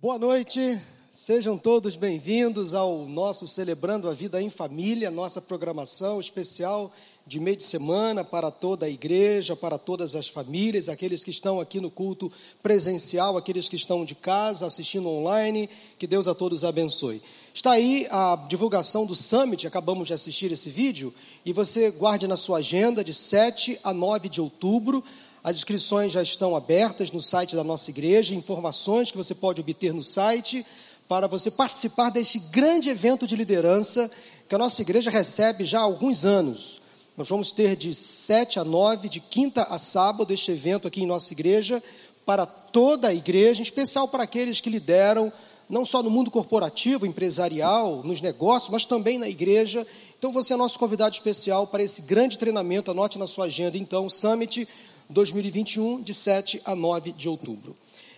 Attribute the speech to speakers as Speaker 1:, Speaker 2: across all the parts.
Speaker 1: Boa noite, sejam todos bem-vindos ao nosso Celebrando a Vida em Família, nossa programação especial de meio de semana para toda a igreja, para todas as famílias, aqueles que estão aqui no culto presencial, aqueles que estão de casa assistindo online, que Deus a todos abençoe. Está aí a divulgação do Summit, acabamos de assistir esse vídeo, e você guarde na sua agenda de 7 a 9 de outubro. As inscrições já estão abertas no site da nossa igreja, informações que você pode obter no site para você participar deste grande evento de liderança que a nossa igreja recebe já há alguns anos. Nós vamos ter de 7 a 9, de quinta a sábado, este evento aqui em nossa igreja, para toda a igreja, em especial para aqueles que lideram, não só no mundo corporativo, empresarial, nos negócios, mas também na igreja. Então você é nosso convidado especial para esse grande treinamento. Anote na sua agenda, então, Summit 2021, de 7 a 9 de outubro.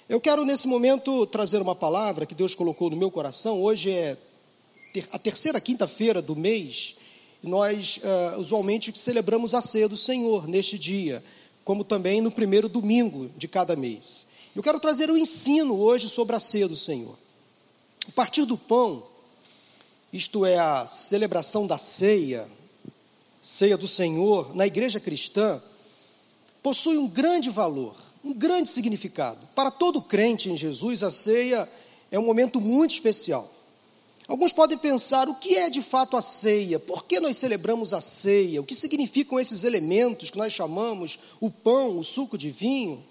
Speaker 1: Eu quero, nesse momento, trazer uma palavra que Deus colocou no meu coração. Hoje é a terceira quinta-feira do mês, e nós uh, usualmente celebramos a ceia do Senhor neste dia, como também no primeiro domingo de cada mês. Eu quero trazer o um ensino hoje sobre a ceia do Senhor. O partir do pão, isto é a celebração da ceia, ceia do Senhor, na igreja cristã, possui um grande valor, um grande significado. Para todo crente em Jesus, a ceia é um momento muito especial. Alguns podem pensar o que é de fato a ceia, por que nós celebramos a ceia, o que significam esses elementos que nós chamamos o pão, o suco de vinho,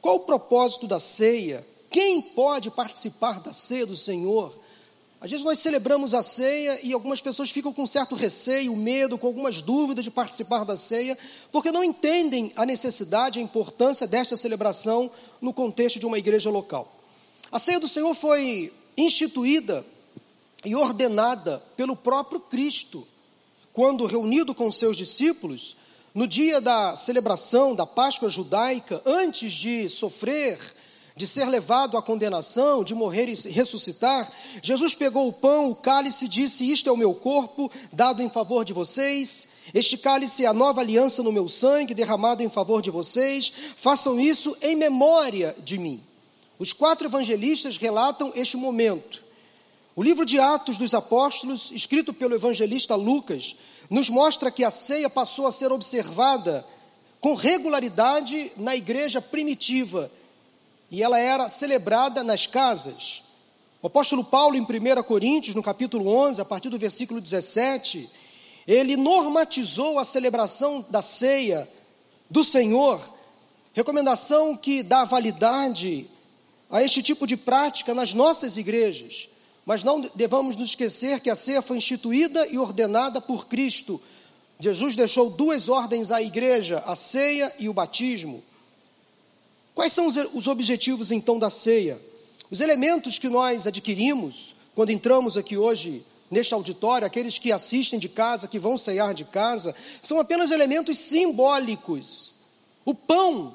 Speaker 1: qual o propósito da ceia, quem pode participar da ceia do Senhor. Às vezes nós celebramos a ceia e algumas pessoas ficam com certo receio, medo, com algumas dúvidas de participar da ceia, porque não entendem a necessidade, a importância desta celebração no contexto de uma igreja local. A ceia do Senhor foi instituída e ordenada pelo próprio Cristo, quando reunido com seus discípulos, no dia da celebração da Páscoa judaica, antes de sofrer de ser levado à condenação, de morrer e ressuscitar, Jesus pegou o pão, o cálice e disse: Isto é o meu corpo, dado em favor de vocês. Este cálice é a nova aliança no meu sangue, derramado em favor de vocês. Façam isso em memória de mim. Os quatro evangelistas relatam este momento. O livro de Atos dos Apóstolos, escrito pelo evangelista Lucas, nos mostra que a ceia passou a ser observada com regularidade na igreja primitiva e ela era celebrada nas casas. O apóstolo Paulo, em 1 Coríntios, no capítulo 11, a partir do versículo 17, ele normatizou a celebração da ceia do Senhor, recomendação que dá validade a este tipo de prática nas nossas igrejas. Mas não devamos nos esquecer que a ceia foi instituída e ordenada por Cristo. Jesus deixou duas ordens à igreja, a ceia e o batismo. Quais são os objetivos então da ceia? Os elementos que nós adquirimos quando entramos aqui hoje neste auditório, aqueles que assistem de casa, que vão ceiar de casa, são apenas elementos simbólicos. O pão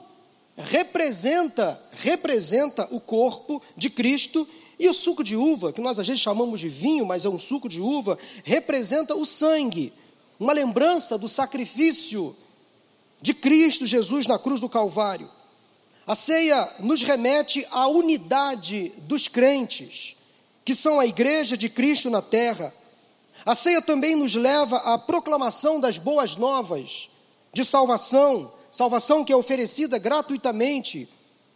Speaker 1: representa representa o corpo de Cristo e o suco de uva, que nós às vezes chamamos de vinho, mas é um suco de uva, representa o sangue, uma lembrança do sacrifício de Cristo Jesus na cruz do Calvário. A ceia nos remete à unidade dos crentes, que são a igreja de Cristo na terra. A ceia também nos leva à proclamação das boas novas de salvação, salvação que é oferecida gratuitamente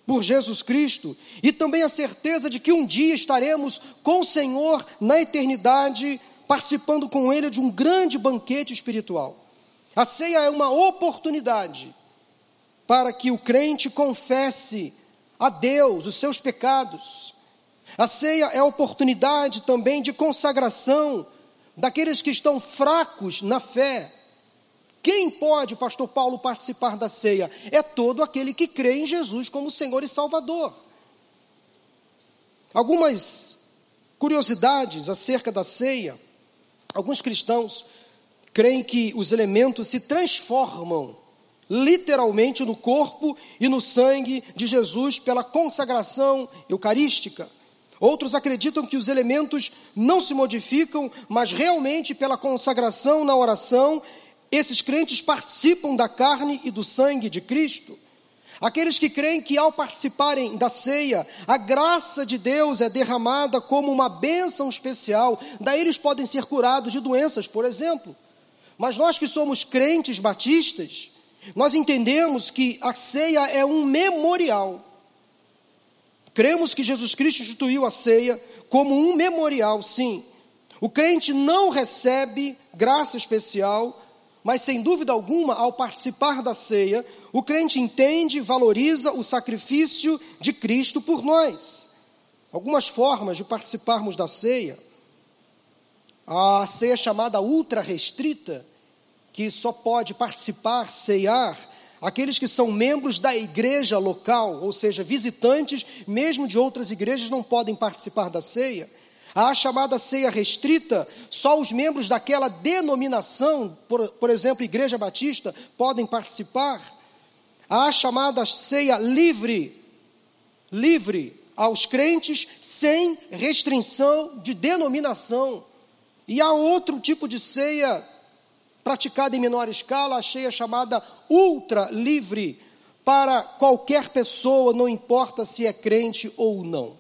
Speaker 1: por Jesus Cristo, e também a certeza de que um dia estaremos com o Senhor na eternidade, participando com Ele de um grande banquete espiritual. A ceia é uma oportunidade para que o crente confesse a Deus os seus pecados. A ceia é oportunidade também de consagração daqueles que estão fracos na fé. Quem pode, pastor Paulo, participar da ceia? É todo aquele que crê em Jesus como Senhor e Salvador. Algumas curiosidades acerca da ceia. Alguns cristãos creem que os elementos se transformam literalmente no corpo e no sangue de Jesus pela consagração eucarística. Outros acreditam que os elementos não se modificam, mas realmente pela consagração na oração, esses crentes participam da carne e do sangue de Cristo. Aqueles que creem que ao participarem da ceia, a graça de Deus é derramada como uma bênção especial, daí eles podem ser curados de doenças, por exemplo. Mas nós que somos crentes batistas, nós entendemos que a ceia é um memorial. Cremos que Jesus Cristo instituiu a ceia como um memorial, sim. O crente não recebe graça especial, mas sem dúvida alguma, ao participar da ceia, o crente entende e valoriza o sacrifício de Cristo por nós. Algumas formas de participarmos da ceia. A ceia chamada ultra restrita, que só pode participar, ceiar, aqueles que são membros da igreja local, ou seja, visitantes, mesmo de outras igrejas, não podem participar da ceia. A chamada ceia restrita, só os membros daquela denominação, por, por exemplo, Igreja Batista, podem participar. A chamada ceia livre, livre aos crentes, sem restrição de denominação. E há outro tipo de ceia praticada em menor escala, a ceia chamada ultra livre, para qualquer pessoa, não importa se é crente ou não.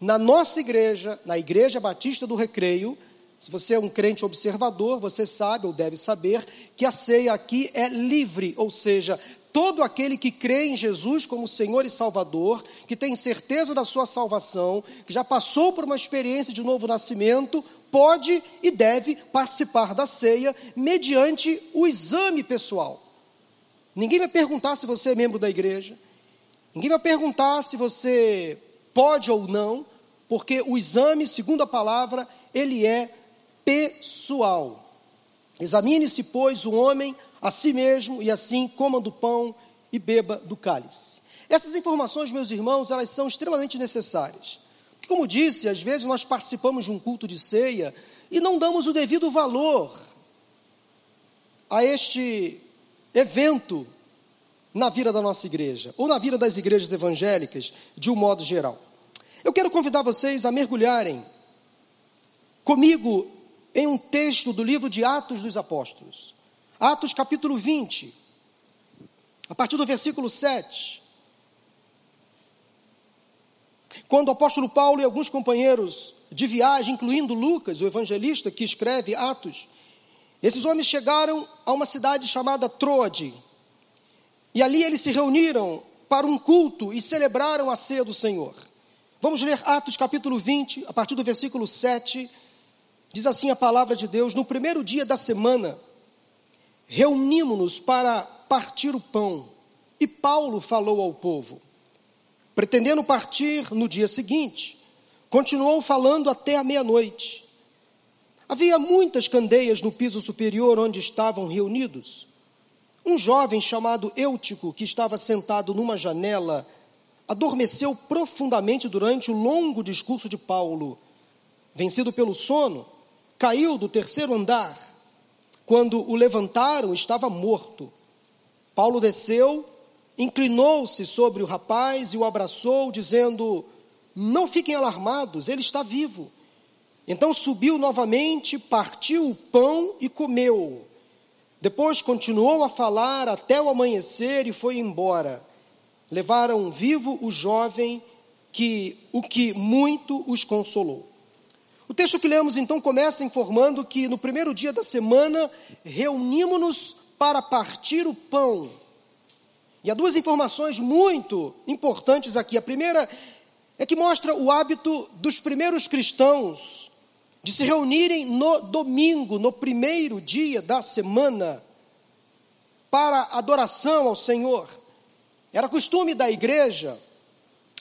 Speaker 1: Na nossa igreja, na Igreja Batista do Recreio, se você é um crente observador, você sabe ou deve saber que a ceia aqui é livre, ou seja, todo aquele que crê em Jesus como Senhor e Salvador, que tem certeza da sua salvação, que já passou por uma experiência de novo nascimento, pode e deve participar da ceia mediante o exame pessoal. Ninguém vai perguntar se você é membro da igreja, ninguém vai perguntar se você pode ou não, porque o exame, segundo a palavra, ele é pessoal. Examine-se, pois, o homem a si mesmo, e assim coma do pão e beba do cálice. Essas informações, meus irmãos, elas são extremamente necessárias. Como disse, às vezes nós participamos de um culto de ceia e não damos o devido valor a este evento na vida da nossa igreja, ou na vida das igrejas evangélicas, de um modo geral. Eu quero convidar vocês a mergulharem comigo em um texto do livro de Atos dos Apóstolos. Atos capítulo 20, a partir do versículo 7. Quando o apóstolo Paulo e alguns companheiros de viagem, incluindo Lucas, o evangelista que escreve Atos, esses homens chegaram a uma cidade chamada Troade. E ali eles se reuniram para um culto e celebraram a ceia do Senhor. Vamos ler Atos capítulo 20, a partir do versículo 7. Diz assim a palavra de Deus: No primeiro dia da semana, reunimos-nos para partir o pão. E Paulo falou ao povo. Pretendendo partir no dia seguinte, continuou falando até a meia-noite. Havia muitas candeias no piso superior onde estavam reunidos. Um jovem chamado Eutico, que estava sentado numa janela, adormeceu profundamente durante o longo discurso de Paulo. Vencido pelo sono, caiu do terceiro andar. Quando o levantaram, estava morto. Paulo desceu, inclinou-se sobre o rapaz e o abraçou, dizendo: Não fiquem alarmados, ele está vivo. Então subiu novamente, partiu o pão e comeu. Depois continuou a falar até o amanhecer e foi embora levaram vivo o jovem que o que muito os consolou. O texto que lemos então começa informando que no primeiro dia da semana reunimos-nos para partir o pão. E há duas informações muito importantes aqui. A primeira é que mostra o hábito dos primeiros cristãos de se reunirem no domingo, no primeiro dia da semana, para adoração ao Senhor. Era costume da igreja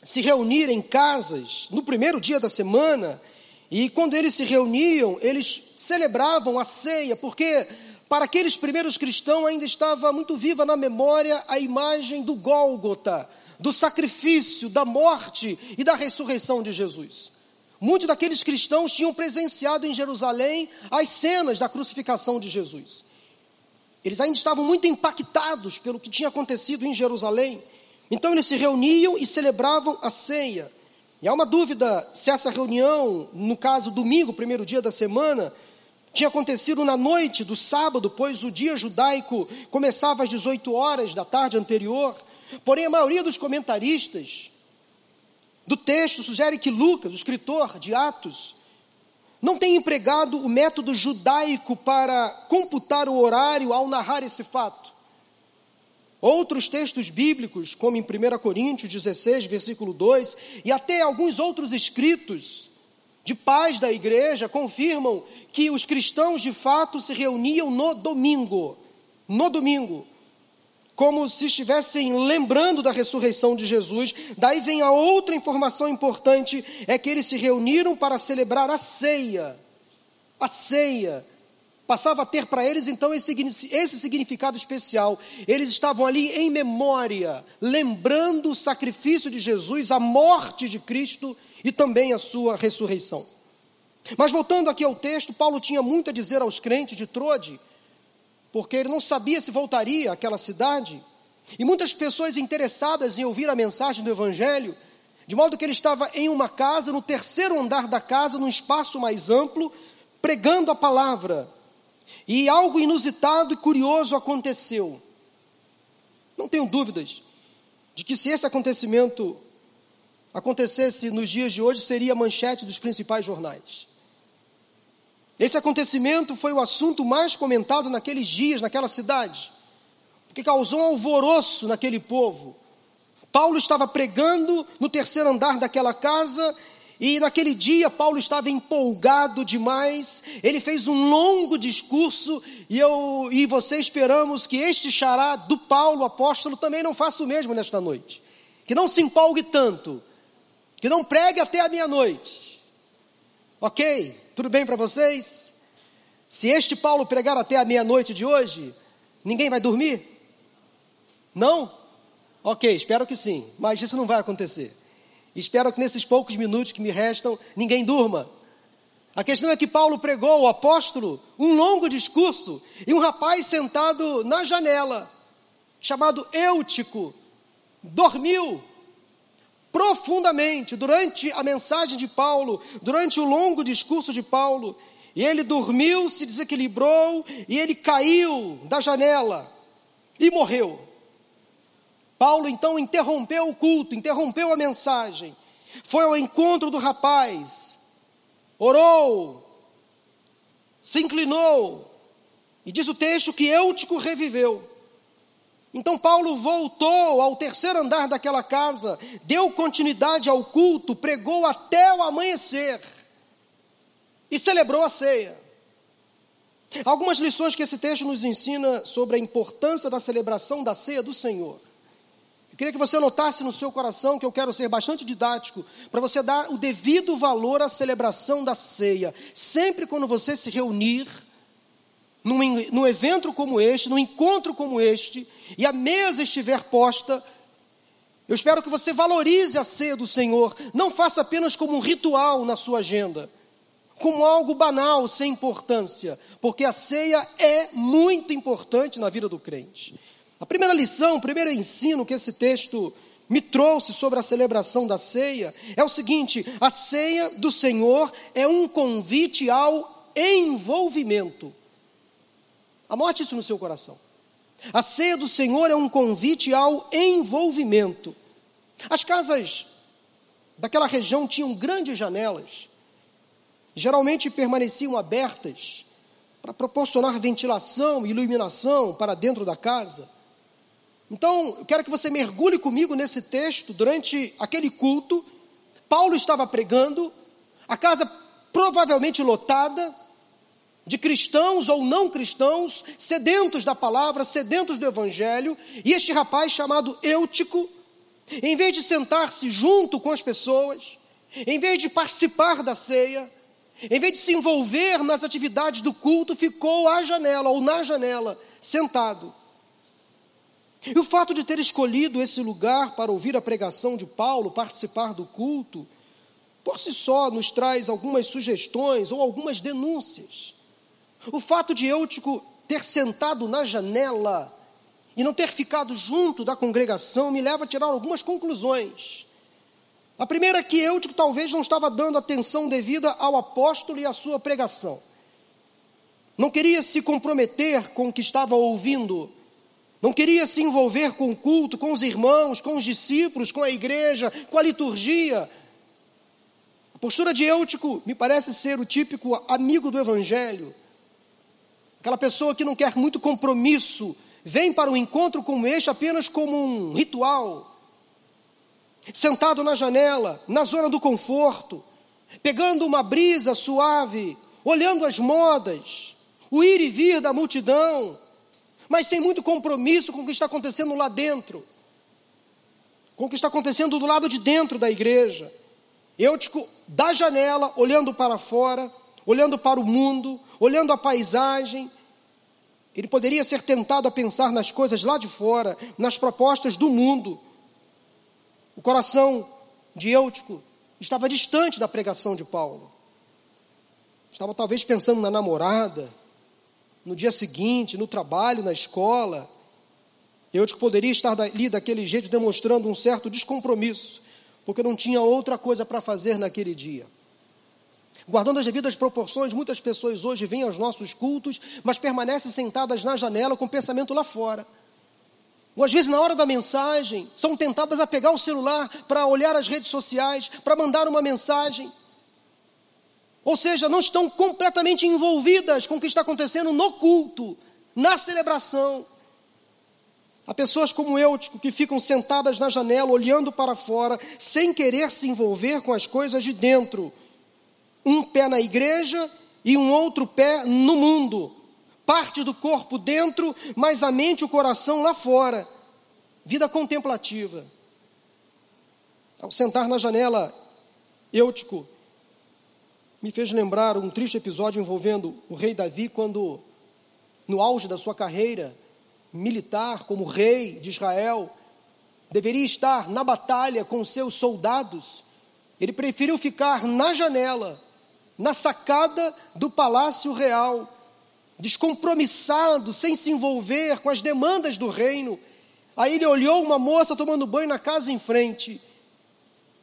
Speaker 1: se reunir em casas no primeiro dia da semana, e quando eles se reuniam, eles celebravam a ceia, porque para aqueles primeiros cristãos ainda estava muito viva na memória a imagem do Gólgota, do sacrifício, da morte e da ressurreição de Jesus. Muitos daqueles cristãos tinham presenciado em Jerusalém as cenas da crucificação de Jesus. Eles ainda estavam muito impactados pelo que tinha acontecido em Jerusalém. Então eles se reuniam e celebravam a ceia. E há uma dúvida se essa reunião, no caso domingo, primeiro dia da semana, tinha acontecido na noite do sábado, pois o dia judaico começava às 18 horas da tarde anterior, Porém, a maioria dos comentaristas do texto sugere que Lucas, o escritor de Atos, não tem empregado o método judaico para computar o horário ao narrar esse fato. Outros textos bíblicos, como em 1 Coríntios 16, versículo 2, e até alguns outros escritos de pais da igreja, confirmam que os cristãos de fato se reuniam no domingo. No domingo como se estivessem lembrando da ressurreição de Jesus. Daí vem a outra informação importante: é que eles se reuniram para celebrar a ceia. A ceia. Passava a ter para eles então esse, esse significado especial. Eles estavam ali em memória, lembrando o sacrifício de Jesus, a morte de Cristo e também a sua ressurreição. Mas voltando aqui ao texto, Paulo tinha muito a dizer aos crentes de Trode porque ele não sabia se voltaria àquela cidade. E muitas pessoas interessadas em ouvir a mensagem do Evangelho, de modo que ele estava em uma casa, no terceiro andar da casa, num espaço mais amplo, pregando a palavra. E algo inusitado e curioso aconteceu. Não tenho dúvidas de que se esse acontecimento acontecesse nos dias de hoje, seria a manchete dos principais jornais. Esse acontecimento foi o assunto mais comentado naqueles dias, naquela cidade, porque causou um alvoroço naquele povo. Paulo estava pregando no terceiro andar daquela casa e naquele dia Paulo estava empolgado demais. Ele fez um longo discurso e eu e você esperamos que este xará do Paulo apóstolo também não faça o mesmo nesta noite. Que não se empolgue tanto, que não pregue até a meia-noite. OK? Tudo bem para vocês? Se este Paulo pregar até a meia-noite de hoje, ninguém vai dormir? Não? Ok, espero que sim, mas isso não vai acontecer. Espero que nesses poucos minutos que me restam, ninguém durma. A questão é que Paulo pregou, o apóstolo, um longo discurso, e um rapaz sentado na janela, chamado Eutico, dormiu profundamente durante a mensagem de Paulo, durante o longo discurso de Paulo. E ele dormiu, se desequilibrou e ele caiu da janela e morreu. Paulo então interrompeu o culto, interrompeu a mensagem, foi ao encontro do rapaz, orou, se inclinou, e diz o texto que Eutico reviveu. Então Paulo voltou ao terceiro andar daquela casa, deu continuidade ao culto, pregou até o amanhecer e celebrou a ceia. Algumas lições que esse texto nos ensina sobre a importância da celebração da ceia do Senhor. Eu queria que você notasse no seu coração que eu quero ser bastante didático, para você dar o devido valor à celebração da ceia. Sempre quando você se reunir, num, num evento como este, num encontro como este, e a mesa estiver posta, eu espero que você valorize a ceia do Senhor, não faça apenas como um ritual na sua agenda, como algo banal, sem importância, porque a ceia é muito importante na vida do crente. A primeira lição, o primeiro ensino que esse texto me trouxe sobre a celebração da ceia é o seguinte: a ceia do Senhor é um convite ao envolvimento. Anote isso no seu coração. A ceia do Senhor é um convite ao envolvimento. As casas daquela região tinham grandes janelas, geralmente permaneciam abertas para proporcionar ventilação e iluminação para dentro da casa. Então, eu quero que você mergulhe comigo nesse texto durante aquele culto. Paulo estava pregando, a casa provavelmente lotada, de cristãos ou não cristãos, sedentos da palavra, sedentos do evangelho, e este rapaz chamado Eutico, em vez de sentar-se junto com as pessoas, em vez de participar da ceia, em vez de se envolver nas atividades do culto, ficou à janela ou na janela, sentado. E o fato de ter escolhido esse lugar para ouvir a pregação de Paulo, participar do culto, por si só nos traz algumas sugestões ou algumas denúncias. O fato de Eutico ter sentado na janela e não ter ficado junto da congregação me leva a tirar algumas conclusões. A primeira é que Eutico talvez não estava dando atenção devida ao apóstolo e à sua pregação. Não queria se comprometer com o que estava ouvindo. não queria se envolver com o culto, com os irmãos, com os discípulos, com a igreja, com a liturgia. A postura de Eutico me parece ser o típico amigo do Evangelho, aquela pessoa que não quer muito compromisso, vem para um encontro como este apenas como um ritual, sentado na janela, na zona do conforto, pegando uma brisa suave, olhando as modas, o ir e vir da multidão, mas sem muito compromisso com o que está acontecendo lá dentro, com o que está acontecendo do lado de dentro da igreja. Eu, tipo, da janela, olhando para fora, olhando para o mundo, olhando a paisagem, ele poderia ser tentado a pensar nas coisas lá de fora, nas propostas do mundo. O coração de Eutico estava distante da pregação de Paulo. Estava talvez pensando na namorada, no dia seguinte, no trabalho, na escola. Eu que poderia estar ali daquele jeito demonstrando um certo descompromisso, porque não tinha outra coisa para fazer naquele dia. Guardando as devidas proporções, muitas pessoas hoje vêm aos nossos cultos, mas permanecem sentadas na janela com o pensamento lá fora. Ou às vezes, na hora da mensagem, são tentadas a pegar o celular para olhar as redes sociais, para mandar uma mensagem. Ou seja, não estão completamente envolvidas com o que está acontecendo no culto, na celebração. Há pessoas como eu tipo, que ficam sentadas na janela, olhando para fora, sem querer se envolver com as coisas de dentro. Um pé na igreja e um outro pé no mundo. Parte do corpo dentro, mas a mente e o coração lá fora. Vida contemplativa. Ao sentar na janela, Eutico me fez lembrar um triste episódio envolvendo o rei Davi, quando, no auge da sua carreira militar como rei de Israel, deveria estar na batalha com seus soldados, ele preferiu ficar na janela, na sacada do palácio real, descompromissado, sem se envolver com as demandas do reino. Aí ele olhou uma moça tomando banho na casa em frente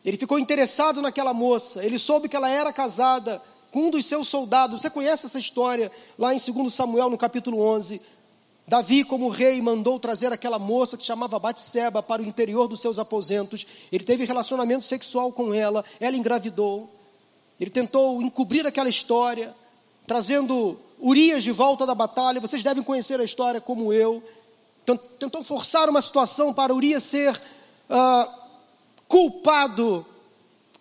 Speaker 1: ele ficou interessado naquela moça, ele soube que ela era casada com um dos seus soldados. Você conhece essa história lá em 2 Samuel, no capítulo 11. Davi, como rei, mandou trazer aquela moça que chamava Batseba para o interior dos seus aposentos. Ele teve relacionamento sexual com ela, ela engravidou. Ele tentou encobrir aquela história, trazendo Urias de volta da batalha. Vocês devem conhecer a história como eu. Tentou forçar uma situação para Urias ser uh, culpado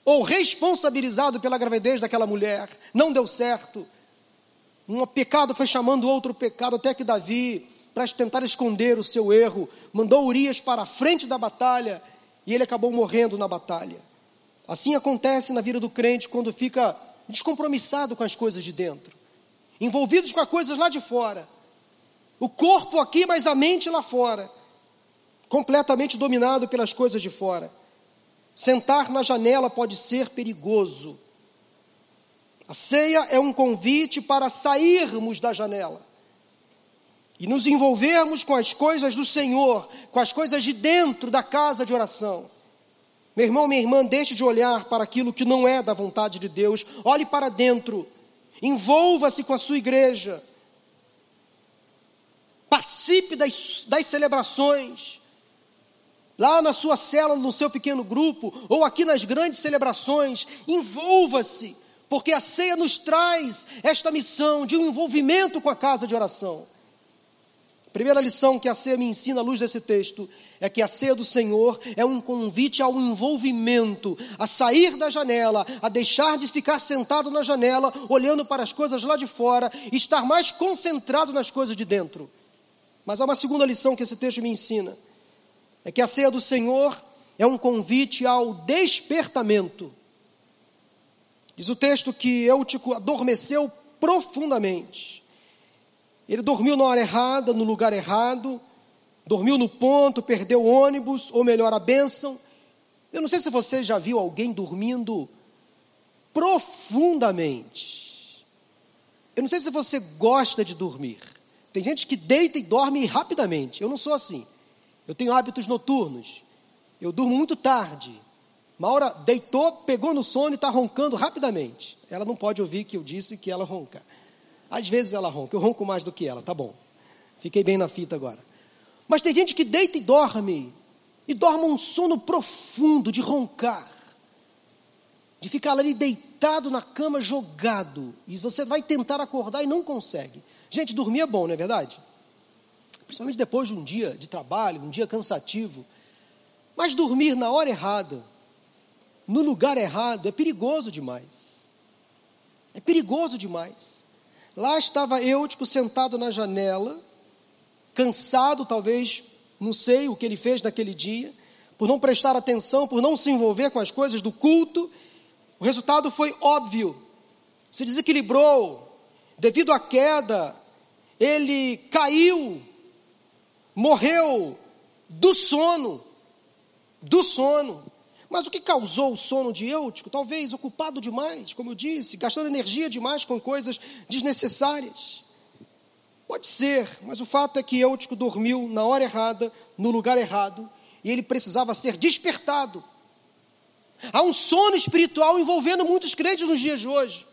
Speaker 1: ou responsabilizado pela gravidez daquela mulher. Não deu certo. Um pecado foi chamando outro pecado, até que Davi, para tentar esconder o seu erro, mandou Urias para a frente da batalha e ele acabou morrendo na batalha. Assim acontece na vida do crente quando fica descompromissado com as coisas de dentro, envolvidos com as coisas lá de fora. O corpo aqui, mas a mente lá fora, completamente dominado pelas coisas de fora. Sentar na janela pode ser perigoso. A ceia é um convite para sairmos da janela e nos envolvermos com as coisas do Senhor, com as coisas de dentro da casa de oração. Meu irmão, minha irmã, deixe de olhar para aquilo que não é da vontade de Deus, olhe para dentro, envolva-se com a sua igreja, participe das, das celebrações, lá na sua célula, no seu pequeno grupo, ou aqui nas grandes celebrações, envolva-se, porque a ceia nos traz esta missão de um envolvimento com a casa de oração. Primeira lição que a ceia me ensina à luz desse texto é que a ceia do Senhor é um convite ao envolvimento, a sair da janela, a deixar de ficar sentado na janela, olhando para as coisas lá de fora, e estar mais concentrado nas coisas de dentro. Mas há uma segunda lição que esse texto me ensina é que a ceia do Senhor é um convite ao despertamento. Diz o texto que Eutico adormeceu profundamente. Ele dormiu na hora errada, no lugar errado, dormiu no ponto, perdeu o ônibus, ou melhor, a bênção. Eu não sei se você já viu alguém dormindo profundamente. Eu não sei se você gosta de dormir. Tem gente que deita e dorme rapidamente. Eu não sou assim. Eu tenho hábitos noturnos. Eu durmo muito tarde. Uma hora deitou, pegou no sono e está roncando rapidamente. Ela não pode ouvir que eu disse que ela ronca. Às vezes ela ronca. Eu ronco mais do que ela, tá bom. Fiquei bem na fita agora. Mas tem gente que deita e dorme, e dorme um sono profundo de roncar, de ficar ali deitado na cama jogado, e você vai tentar acordar e não consegue. Gente, dormir é bom, não é verdade? Principalmente depois de um dia de trabalho, um dia cansativo. Mas dormir na hora errada, no lugar errado, é perigoso demais. É perigoso demais. Lá estava eu, tipo, sentado na janela, cansado, talvez, não sei o que ele fez naquele dia, por não prestar atenção, por não se envolver com as coisas do culto. O resultado foi óbvio. Se desequilibrou. Devido à queda, ele caiu, morreu do sono. Do sono. Mas o que causou o sono de Eutico? Talvez ocupado demais, como eu disse, gastando energia demais com coisas desnecessárias. Pode ser, mas o fato é que Eutico dormiu na hora errada, no lugar errado, e ele precisava ser despertado. Há um sono espiritual envolvendo muitos crentes nos dias de hoje.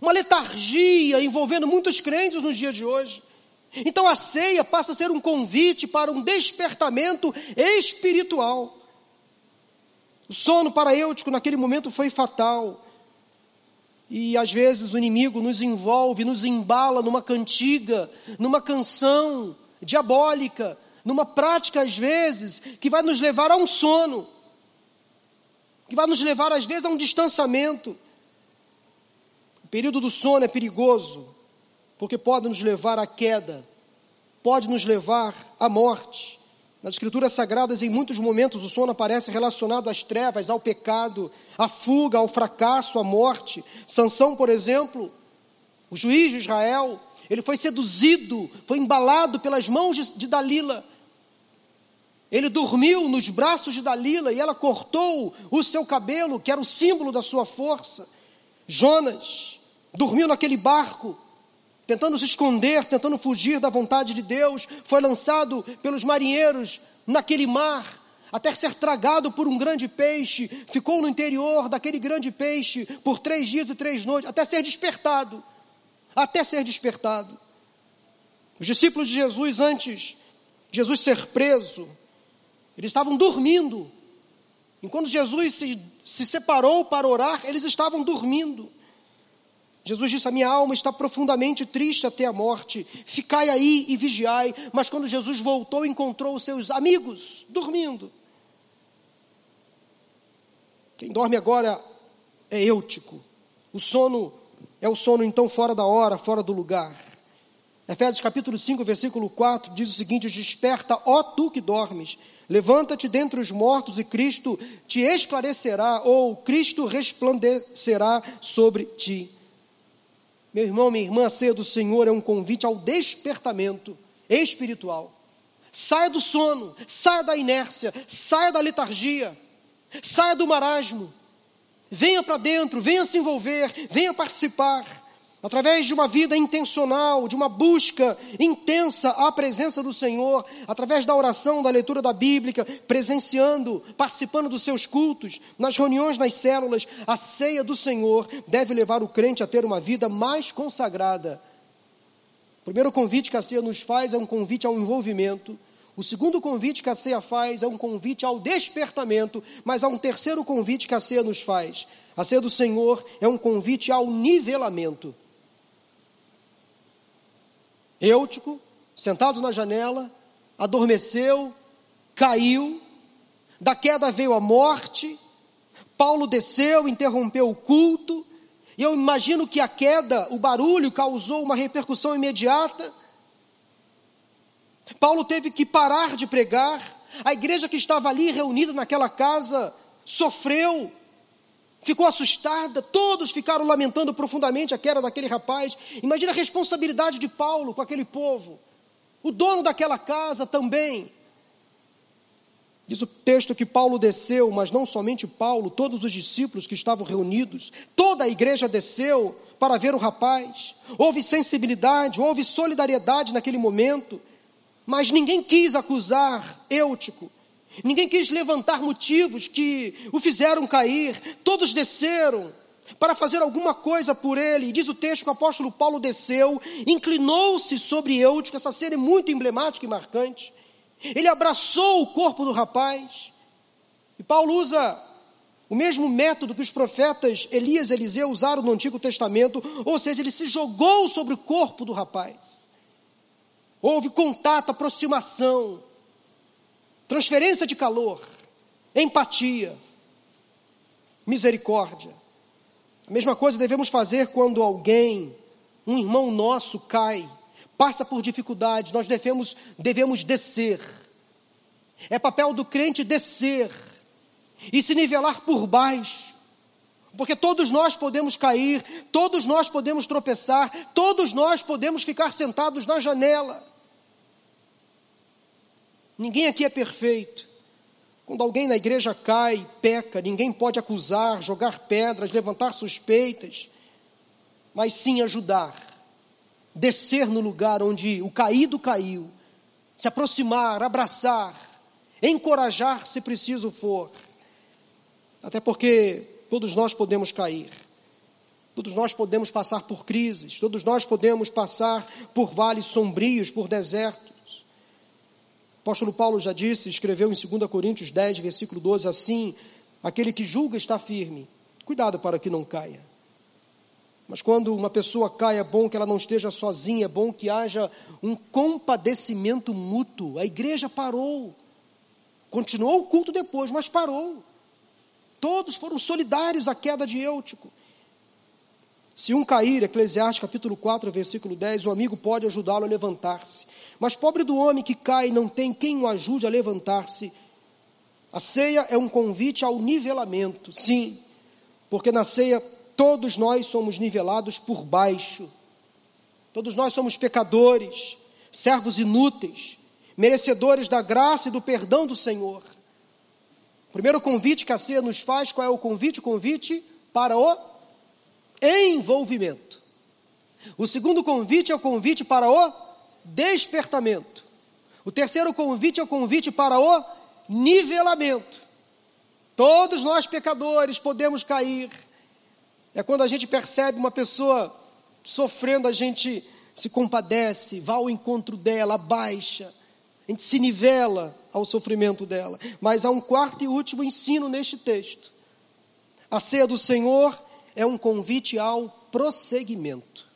Speaker 1: Uma letargia envolvendo muitos crentes nos dias de hoje. Então a ceia passa a ser um convite para um despertamento espiritual. O sono para Eutico naquele momento foi fatal. E às vezes o inimigo nos envolve, nos embala numa cantiga, numa canção diabólica, numa prática às vezes que vai nos levar a um sono, que vai nos levar às vezes a um distanciamento. O período do sono é perigoso, porque pode nos levar à queda, pode nos levar à morte. Nas escrituras sagradas, em muitos momentos, o sono aparece relacionado às trevas, ao pecado, à fuga, ao fracasso, à morte. Sansão, por exemplo, o juiz de Israel, ele foi seduzido, foi embalado pelas mãos de, de Dalila. Ele dormiu nos braços de Dalila e ela cortou o seu cabelo, que era o símbolo da sua força. Jonas dormiu naquele barco, tentando se esconder, tentando fugir da vontade de Deus, foi lançado pelos marinheiros naquele mar, até ser tragado por um grande peixe, ficou no interior daquele grande peixe por três dias e três noites, até ser despertado. Até ser despertado. Os discípulos de Jesus, antes de Jesus ser preso, eles estavam dormindo. Enquanto Jesus se, se separou para orar, eles estavam dormindo. Jesus disse: A minha alma está profundamente triste até a morte, ficai aí e vigiai. Mas quando Jesus voltou, encontrou os seus amigos dormindo. Quem dorme agora é eutico. O sono é o sono então fora da hora, fora do lugar. Efésios capítulo 5, versículo 4 diz o seguinte: Desperta, ó tu que dormes, levanta-te dentre os mortos e Cristo te esclarecerá, ou Cristo resplandecerá sobre ti. Meu irmão, minha irmã, a ceia do Senhor é um convite ao despertamento espiritual. Saia do sono, saia da inércia, saia da letargia, saia do marasmo. Venha para dentro, venha se envolver, venha participar através de uma vida intencional, de uma busca intensa à presença do Senhor, através da oração, da leitura da Bíblia, presenciando, participando dos seus cultos, nas reuniões nas células, a ceia do Senhor deve levar o crente a ter uma vida mais consagrada. O primeiro convite que a ceia nos faz é um convite ao envolvimento. O segundo convite que a ceia faz é um convite ao despertamento, mas há um terceiro convite que a ceia nos faz. A ceia do Senhor é um convite ao nivelamento. Eutico, sentado na janela, adormeceu, caiu, da queda veio a morte, Paulo desceu, interrompeu o culto, e eu imagino que a queda, o barulho, causou uma repercussão imediata. Paulo teve que parar de pregar, a igreja que estava ali reunida naquela casa sofreu, ficou assustada, todos ficaram lamentando profundamente a queda daquele rapaz. Imagina a responsabilidade de Paulo com aquele povo. O dono daquela casa também. Diz o texto que Paulo desceu, mas não somente Paulo, todos os discípulos que estavam reunidos, toda a igreja desceu para ver o rapaz. Houve sensibilidade, houve solidariedade naquele momento, mas ninguém quis acusar Eutico Ninguém quis levantar motivos que o fizeram cair. Todos desceram para fazer alguma coisa por ele. E diz o texto que o apóstolo Paulo desceu, inclinou-se sobre Eutico, essa cena é muito emblemática e marcante. Ele abraçou o corpo do rapaz. E Paulo usa o mesmo método que os profetas Elias e Eliseu usaram no Antigo Testamento, ou seja, ele se jogou sobre o corpo do rapaz. Houve contato, aproximação, transferência de calor, empatia, misericórdia. A mesma coisa devemos fazer quando alguém, um irmão nosso, cai, passa por dificuldade, nós devemos, devemos descer. É papel do crente descer e se nivelar por baixo. Porque todos nós podemos cair, todos nós podemos tropeçar, todos nós podemos ficar sentados na janela. Ninguém aqui é perfeito. Quando alguém na igreja cai, peca, ninguém pode acusar, jogar pedras, levantar suspeitas, mas sim ajudar, descer no lugar onde o caído caiu, se aproximar, abraçar, encorajar se preciso for. Até porque todos nós podemos cair. Todos nós podemos passar por crises, todos nós podemos passar por vales sombrios, por desertos. Apóstolo Paulo já disse, escreveu em 2 Coríntios 10, versículo 12, assim: aquele que julga está firme, cuidado para que não caia. Mas quando uma pessoa cai, é bom que ela não esteja sozinha, é bom que haja um compadecimento mútuo. A igreja parou, continuou o culto depois, mas parou. Todos foram solidários à queda de Eutico. Se um cair, Eclesiastes capítulo 4, versículo 10, o amigo pode ajudá-lo a levantar-se. Mas pobre do homem que cai não tem quem o ajude a levantar-se. A ceia é um convite ao nivelamento, sim, porque na ceia todos nós somos nivelados por baixo. Todos nós somos pecadores, servos inúteis, merecedores da graça e do perdão do Senhor primeiro convite que a ceia nos faz, qual é o convite? O convite para o envolvimento. O segundo convite é o convite para o despertamento. O terceiro convite é o convite para o nivelamento. Todos nós pecadores podemos cair. É quando a gente percebe uma pessoa sofrendo, a gente se compadece, vai ao encontro dela, baixa a gente se nivela ao sofrimento dela. Mas há um quarto e último ensino neste texto. A ceia do Senhor é um convite ao prosseguimento.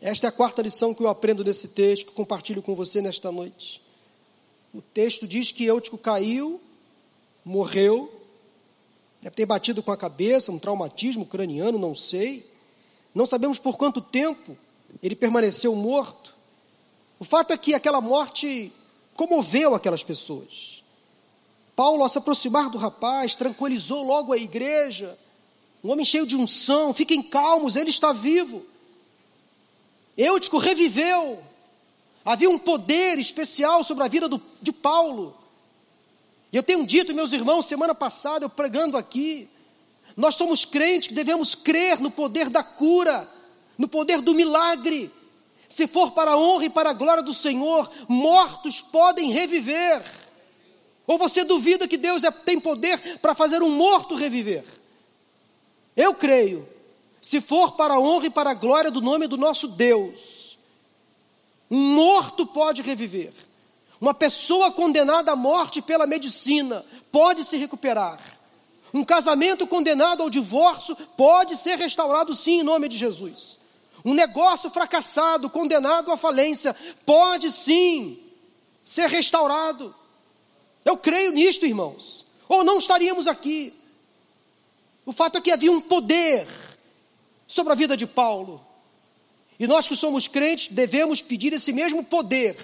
Speaker 1: Esta é a quarta lição que eu aprendo desse texto, que compartilho com você nesta noite. O texto diz que Eutico caiu, morreu, deve ter batido com a cabeça, um traumatismo craniano, não sei. Não sabemos por quanto tempo ele permaneceu morto. O fato é que aquela morte comoveu aquelas pessoas. Paulo, ao se aproximar do rapaz, tranquilizou logo a igreja. Um homem cheio de unção, fiquem calmos, ele está vivo. Eutico reviveu. Havia um poder especial sobre a vida do, de Paulo. E eu tenho dito, meus irmãos, semana passada, eu pregando aqui, nós somos crentes que devemos crer no poder da cura, no poder do milagre. Se for para a honra e para a glória do Senhor, mortos podem reviver. Ou você duvida que Deus é, tem poder para fazer um morto reviver? Eu creio. Se for para a honra e para a glória do nome do nosso Deus, um morto pode reviver. Uma pessoa condenada à morte pela medicina pode se recuperar. Um casamento condenado ao divórcio pode ser restaurado sim em nome de Jesus. Um negócio fracassado, condenado à falência, pode sim ser restaurado. Eu creio nisto, irmãos. Ou não estaríamos aqui. O fato é que havia um poder sobre a vida de Paulo. E nós que somos crentes devemos pedir esse mesmo poder,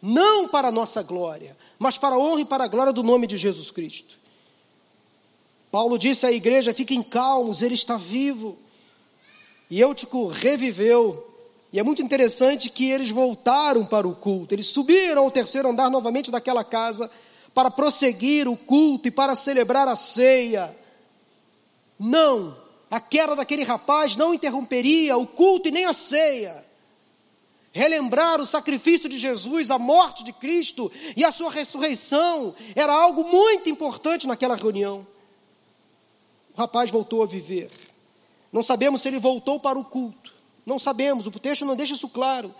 Speaker 1: não para a nossa glória, mas para a honra e para a glória do nome de Jesus Cristo. Paulo disse à igreja: fiquem calmos, ele está vivo. E Eutico reviveu. E é muito interessante que eles voltaram para o culto. Eles subiram ao terceiro andar novamente daquela casa para prosseguir o culto e para celebrar a ceia. Não, a queda daquele rapaz não interromperia o culto e nem a ceia. Relembrar o sacrifício de Jesus, a morte de Cristo e a sua ressurreição era algo muito importante naquela reunião. O rapaz voltou a viver. Não sabemos se ele voltou para o culto. Não sabemos, o texto não deixa isso claro.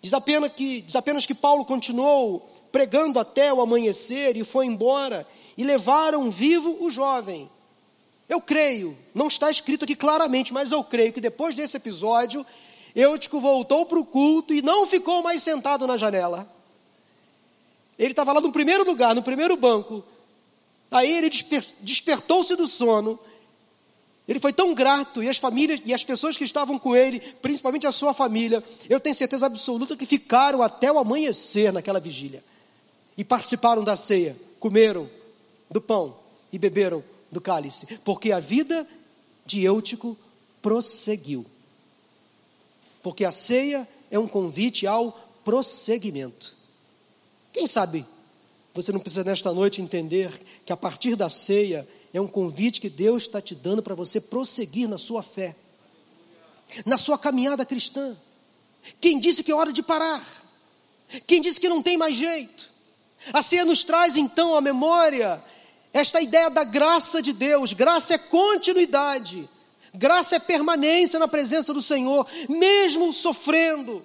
Speaker 1: Diz apenas que, diz apenas que Paulo continuou pregando até o amanhecer e foi embora e levaram vivo o jovem. Eu creio, não está escrito aqui claramente, mas eu creio que depois desse episódio, Eutico voltou para o culto e não ficou mais sentado na janela. Ele estava lá no primeiro lugar, no primeiro banco. Aí ele desper, despertou-se do sono. Ele foi tão grato e as famílias e as pessoas que estavam com ele, principalmente a sua família, eu tenho certeza absoluta que ficaram até o amanhecer naquela vigília e participaram da ceia, comeram do pão e beberam do cálice, porque a vida de Eutico prosseguiu. Porque a ceia é um convite ao prosseguimento. Quem sabe você não precisa nesta noite entender que a partir da ceia é um convite que Deus está te dando para você prosseguir na sua fé, na sua caminhada cristã. Quem disse que é hora de parar? Quem disse que não tem mais jeito? A ceia nos traz então à memória esta ideia da graça de Deus. Graça é continuidade, graça é permanência na presença do Senhor, mesmo sofrendo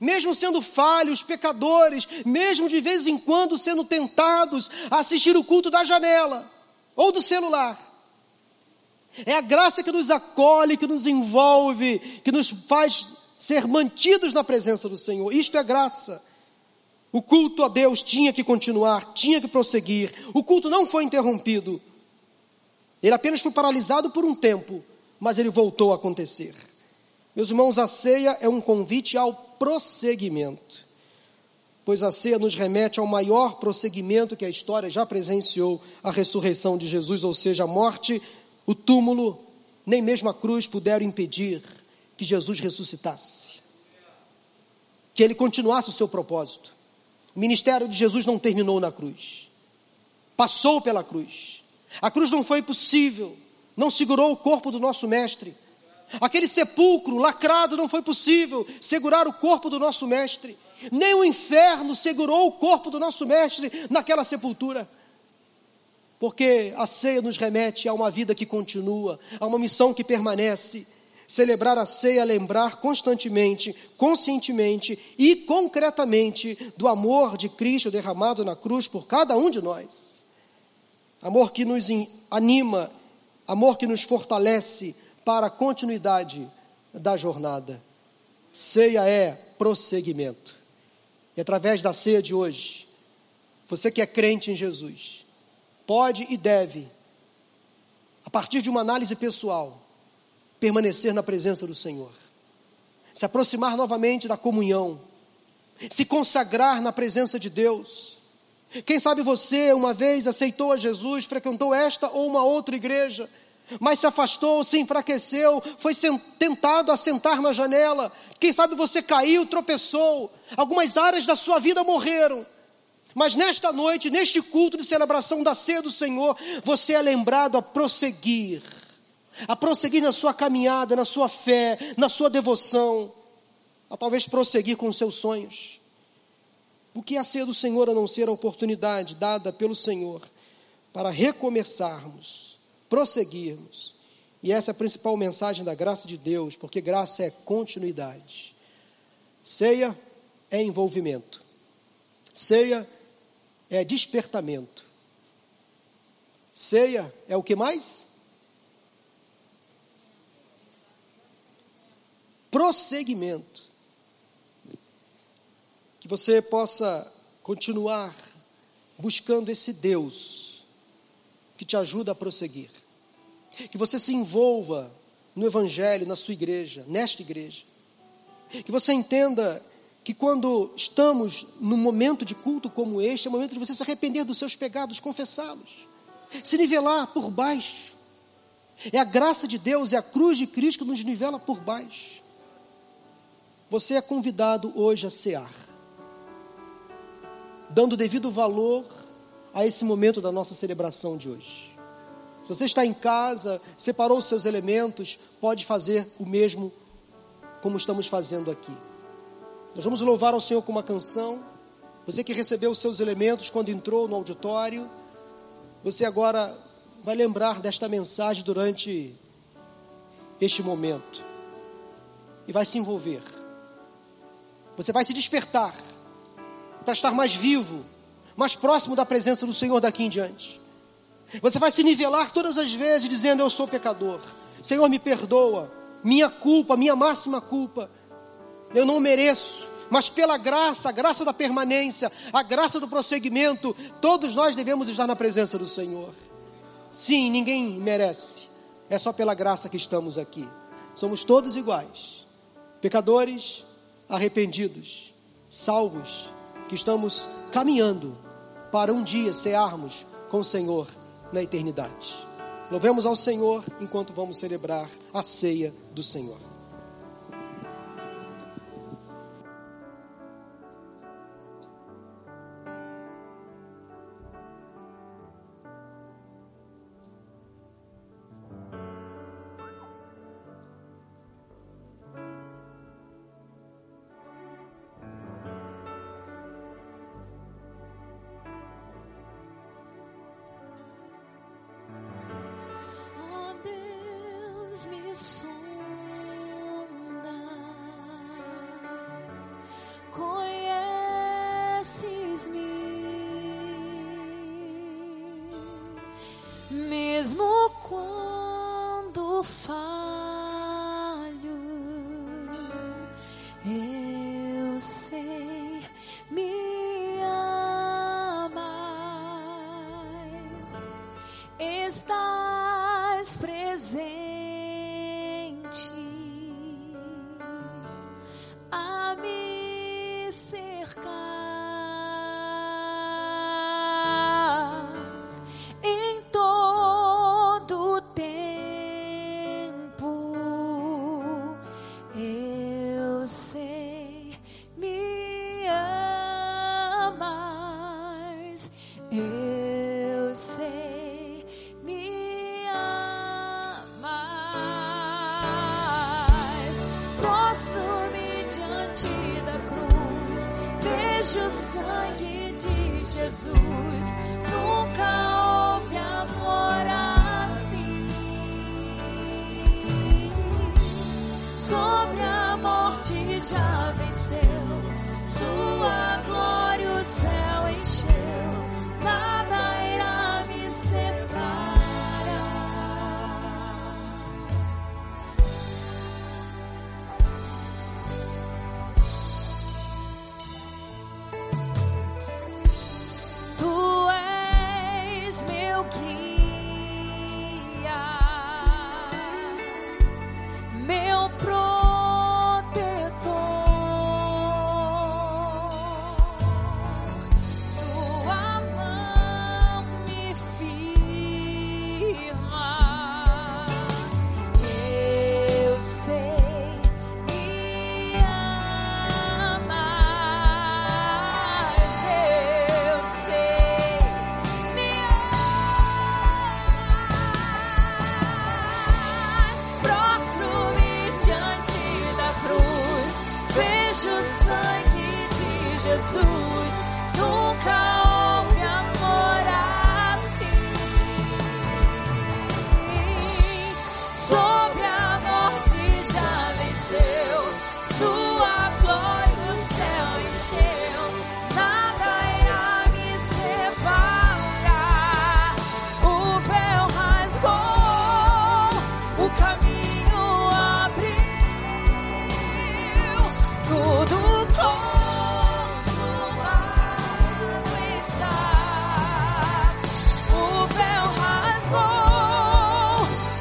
Speaker 1: mesmo sendo falhos, pecadores, mesmo de vez em quando sendo tentados a assistir o culto da janela ou do celular. É a graça que nos acolhe, que nos envolve, que nos faz ser mantidos na presença do Senhor. Isto é graça. O culto a Deus tinha que continuar, tinha que prosseguir. O culto não foi interrompido. Ele apenas foi paralisado por um tempo, mas ele voltou a acontecer. Meus irmãos, a ceia é um convite ao prosseguimento, pois a ceia nos remete ao maior prosseguimento que a história já presenciou, a ressurreição de Jesus, ou seja, a morte, o túmulo, nem mesmo a cruz puderam impedir que Jesus ressuscitasse, que ele continuasse o seu propósito. O ministério de Jesus não terminou na cruz, passou pela cruz. A cruz não foi possível, não segurou o corpo do nosso Mestre, Aquele sepulcro lacrado não foi possível segurar o corpo do nosso mestre. Nem o inferno segurou o corpo do nosso mestre naquela sepultura. Porque a ceia nos remete a uma vida que continua, a uma missão que permanece. Celebrar a ceia lembrar constantemente, conscientemente e concretamente do amor de Cristo derramado na cruz por cada um de nós. Amor que nos anima, amor que nos fortalece, para a continuidade da jornada. Ceia é prosseguimento. E através da ceia de hoje, você que é crente em Jesus, pode e deve, a partir de uma análise pessoal, permanecer na presença do Senhor, se aproximar novamente da comunhão, se consagrar na presença de Deus. Quem sabe você uma vez aceitou a Jesus, frequentou esta ou uma outra igreja, mas se afastou, se enfraqueceu, foi tentado a sentar na janela. Quem sabe você caiu, tropeçou, algumas áreas da sua vida morreram. Mas nesta noite, neste culto de celebração da ceia do Senhor, você é lembrado a prosseguir, a prosseguir na sua caminhada, na sua fé, na sua devoção, a talvez prosseguir com os seus sonhos. O que é a ceia do Senhor a não ser a oportunidade dada pelo Senhor para recomeçarmos prosseguirmos. E essa é a principal mensagem da graça de Deus, porque graça é continuidade. Ceia é envolvimento. Ceia é despertamento. Ceia é o que mais? Prosseguimento. Que você possa continuar buscando esse Deus que te ajuda a prosseguir que você se envolva no Evangelho, na sua igreja, nesta igreja. Que você entenda que quando estamos num momento de culto como este, é o momento de você se arrepender dos seus pecados, confessá-los, se nivelar por baixo. É a graça de Deus, é a cruz de Cristo que nos nivela por baixo. Você é convidado hoje a cear, dando devido valor a esse momento da nossa celebração de hoje. Se você está em casa, separou os seus elementos, pode fazer o mesmo como estamos fazendo aqui. Nós vamos louvar ao Senhor com uma canção. Você que recebeu os seus elementos quando entrou no auditório, você agora vai lembrar desta mensagem durante este momento e vai se envolver.
Speaker 2: Você vai se despertar para estar mais vivo, mais próximo da presença do Senhor daqui em diante. Você vai se nivelar todas as vezes dizendo: Eu sou pecador. Senhor, me perdoa. Minha culpa, minha máxima culpa. Eu não mereço. Mas pela graça, a graça da permanência, a graça do prosseguimento, todos nós devemos estar na presença do Senhor. Sim, ninguém merece. É só pela graça que estamos aqui. Somos todos iguais. Pecadores arrependidos, salvos, que estamos caminhando para um dia cearmos com o Senhor na eternidade. Louvemos ao Senhor enquanto vamos celebrar a ceia do Senhor.
Speaker 3: Me sondas, conheces-me, mesmo quando.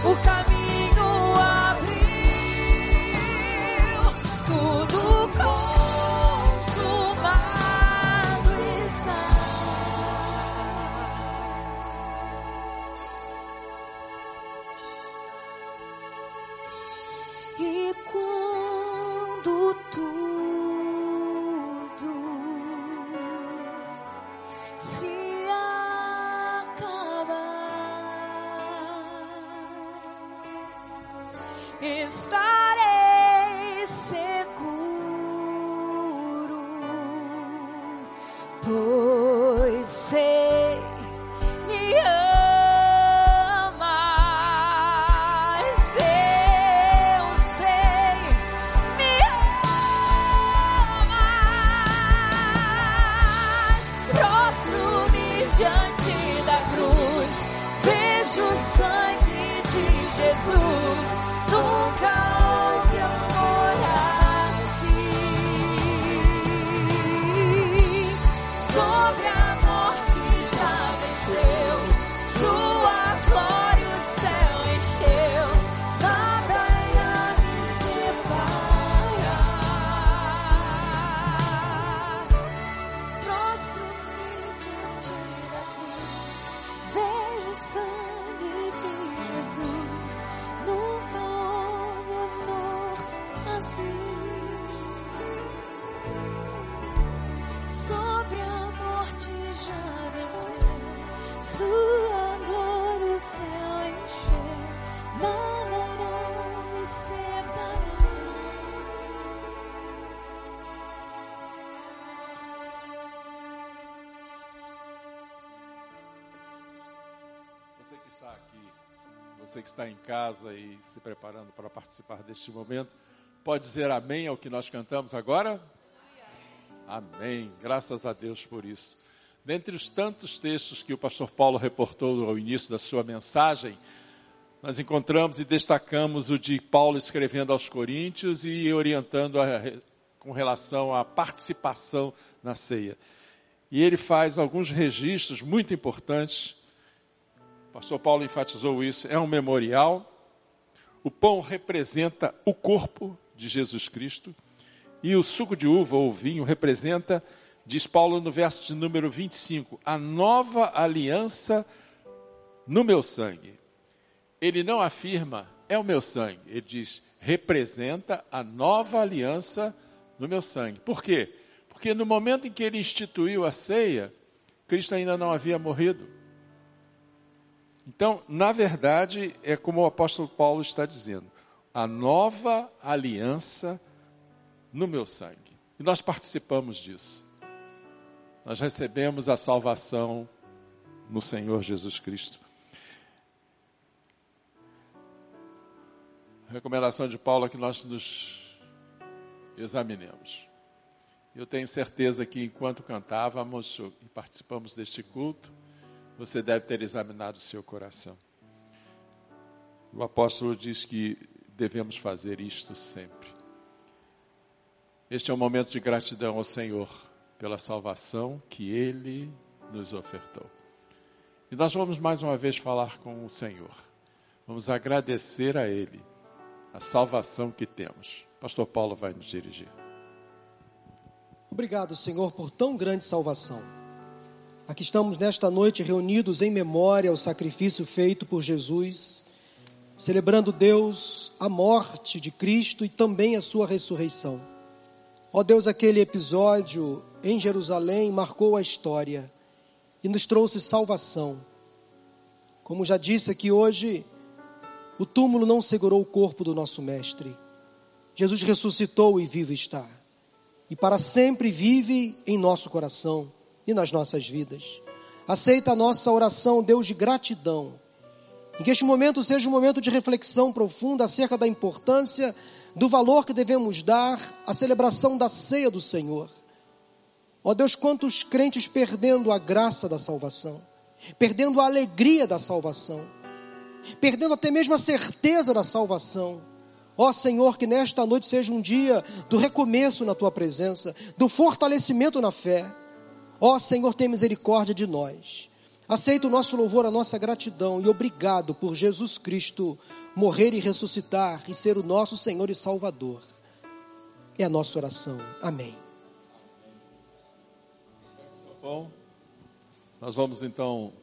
Speaker 3: por que está em casa e se preparando para participar deste momento, pode dizer amém ao que nós cantamos agora? Amém. Graças a Deus por isso. Dentre os tantos textos que o pastor Paulo reportou ao início da sua mensagem, nós encontramos e destacamos o de Paulo escrevendo aos Coríntios e orientando a, com relação à participação na ceia. E ele faz alguns registros muito importantes o pastor Paulo enfatizou isso, é um memorial. O pão representa o corpo de Jesus Cristo e o suco de uva ou vinho representa, diz Paulo no verso de número 25, a nova aliança no meu sangue. Ele não afirma, é o meu sangue, ele diz, representa a nova aliança no meu sangue. Por quê? Porque no momento em que ele instituiu a ceia, Cristo ainda não havia morrido. Então, na verdade, é como o apóstolo Paulo está dizendo: a nova aliança no meu sangue. E nós participamos disso. Nós recebemos a salvação no Senhor Jesus Cristo. A recomendação de Paulo é que nós nos examinemos. Eu tenho certeza que enquanto cantávamos e participamos deste culto, você deve ter examinado o seu coração. O apóstolo diz que devemos fazer isto sempre. Este é um momento de gratidão ao Senhor pela salvação que Ele nos ofertou. E nós vamos mais uma vez falar com o Senhor. Vamos agradecer a Ele a salvação que temos. Pastor Paulo vai nos dirigir.
Speaker 1: Obrigado, Senhor, por tão grande salvação. Aqui estamos nesta noite reunidos em memória ao sacrifício feito por Jesus, celebrando Deus a morte de Cristo e também a sua ressurreição. Ó Deus, aquele episódio em Jerusalém marcou a história e nos trouxe salvação. Como já disse aqui hoje, o túmulo não segurou o corpo do nosso Mestre. Jesus ressuscitou e vivo está. E para sempre vive em nosso coração e nas nossas vidas. Aceita a nossa oração, Deus de gratidão. E que este momento seja um momento de reflexão profunda acerca da importância, do valor que devemos dar à celebração da ceia do Senhor. Ó Deus, quantos crentes perdendo a graça da salvação, perdendo a alegria da salvação, perdendo até mesmo a certeza da salvação. Ó Senhor, que nesta noite seja um dia do recomeço na tua presença, do fortalecimento na fé Ó Senhor, tem misericórdia de nós. Aceita o nosso louvor, a nossa gratidão e obrigado por Jesus Cristo morrer e ressuscitar e ser o nosso Senhor e Salvador. É a nossa oração. Amém.
Speaker 3: Bom, nós vamos então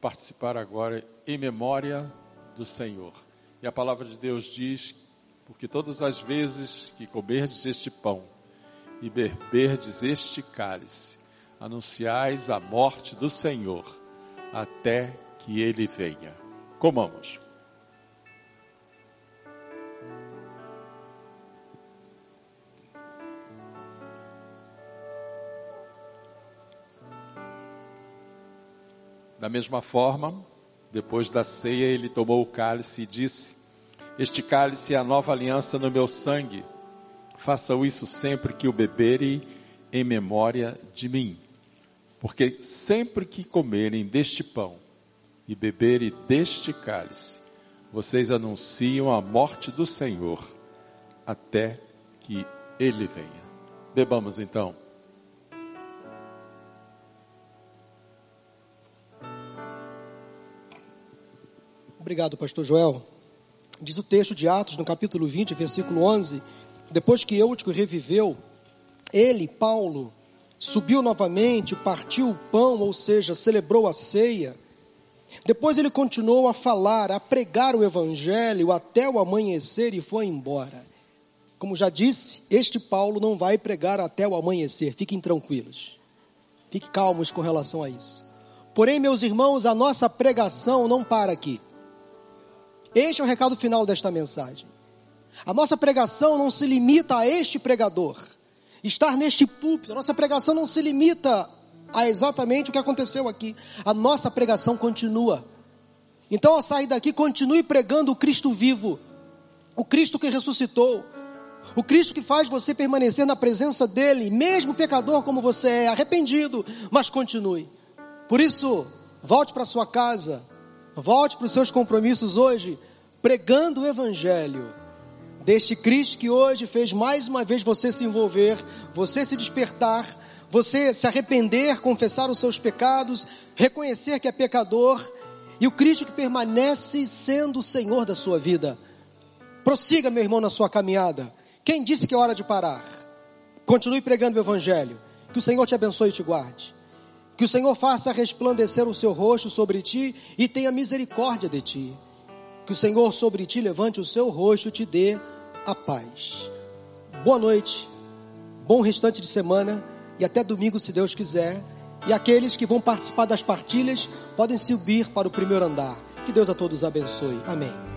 Speaker 3: participar agora em memória do Senhor. E a palavra de Deus diz: porque todas as vezes que comerdes este pão e beberdes este cálice, anunciais a morte do Senhor até que ele venha. Comamos. Da mesma forma, depois da ceia, ele tomou o cálice e disse: Este cálice é a nova aliança no meu sangue. Façam isso sempre que o beberem em memória de mim. Porque sempre que comerem deste pão e beberem deste cálice, vocês anunciam a morte do Senhor até que ele venha. Bebamos então.
Speaker 1: Obrigado, pastor Joel. Diz o texto de Atos, no capítulo 20, versículo 11: Depois que Eutico reviveu, ele, Paulo, subiu novamente, partiu o pão, ou seja, celebrou a ceia. Depois ele continuou a falar, a pregar o evangelho até o amanhecer e foi embora. Como já disse, este Paulo não vai pregar até o amanhecer, fiquem tranquilos. Fiquem calmos com relação a isso. Porém, meus irmãos, a nossa pregação não para aqui. Este é o recado final desta mensagem. A nossa pregação não se limita a este pregador. Estar neste púlpito, a nossa pregação não se limita a exatamente o que aconteceu aqui. A nossa pregação continua. Então, ao sair daqui, continue pregando o Cristo vivo, o Cristo que ressuscitou, o Cristo que faz você permanecer na presença dEle, mesmo pecador como você é, arrependido, mas continue. Por isso, volte para sua casa, Volte para os seus compromissos hoje, pregando o Evangelho deste Cristo que hoje fez mais uma vez você se envolver, você se despertar, você se arrepender, confessar os seus pecados, reconhecer que é pecador, e o Cristo que permanece sendo o Senhor da sua vida. Prossiga, meu irmão, na sua caminhada. Quem disse que é hora de parar? Continue pregando o Evangelho. Que o Senhor te abençoe e te guarde. Que o Senhor faça resplandecer o seu rosto sobre ti e tenha misericórdia de ti. Que o Senhor sobre ti levante o seu rosto e te dê a paz. Boa noite, bom restante de semana e até domingo, se Deus quiser. E aqueles que vão participar das partilhas podem subir para o primeiro andar. Que Deus a todos abençoe. Amém.